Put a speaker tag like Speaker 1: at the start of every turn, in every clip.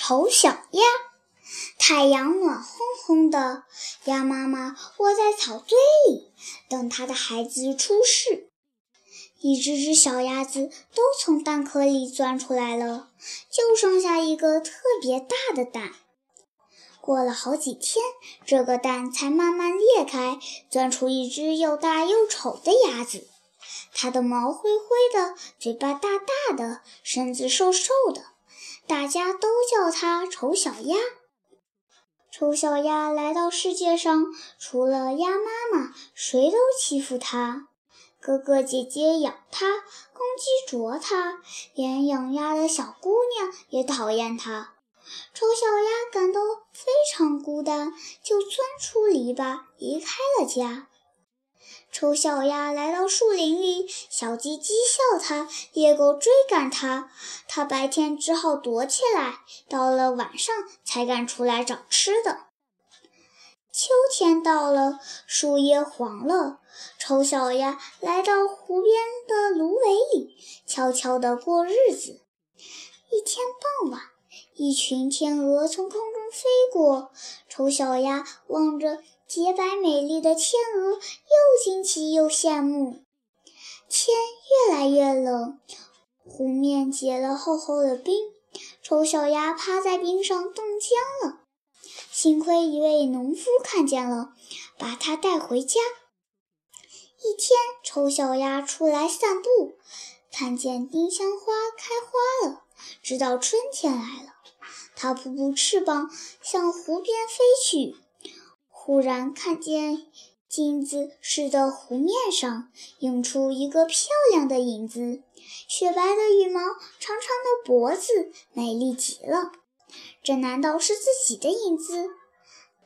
Speaker 1: 丑小鸭，太阳暖烘烘的，鸭妈妈窝在草堆里，等它的孩子出世。一只只小鸭子都从蛋壳里钻出来了，就剩下一个特别大的蛋。过了好几天，这个蛋才慢慢裂开，钻出一只又大又丑的鸭子。它的毛灰灰的，嘴巴大大的，身子瘦瘦的。大家都叫它丑小鸭。丑小鸭来到世界上，除了鸭妈妈，谁都欺负它。哥哥姐姐咬它，公鸡啄它，连养鸭的小姑娘也讨厌它。丑小鸭感到非常孤单，就钻出篱笆，离开了家。丑小鸭来到树林里，小鸡讥笑它，猎狗追赶它，它白天只好躲起来，到了晚上才敢出来找吃的。秋天到了，树叶黄了，丑小鸭来到湖边的芦苇里，悄悄地过日子。一天傍晚，一群天鹅从空中飞过，丑小鸭望着。洁白美丽的天鹅，又惊奇又羡慕。天越来越冷，湖面结了厚厚的冰，丑小鸭趴在冰上冻僵了。幸亏一位农夫看见了，把它带回家。一天，丑小鸭出来散步，看见丁香花开花了，知道春天来了。它扑扑翅膀，向湖边飞去。忽然看见镜子似的湖面上映出一个漂亮的影子，雪白的羽毛，长长的脖子，美丽极了。这难道是自己的影子？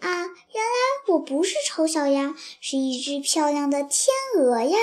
Speaker 1: 啊，原来我不是丑小鸭，是一只漂亮的天鹅呀！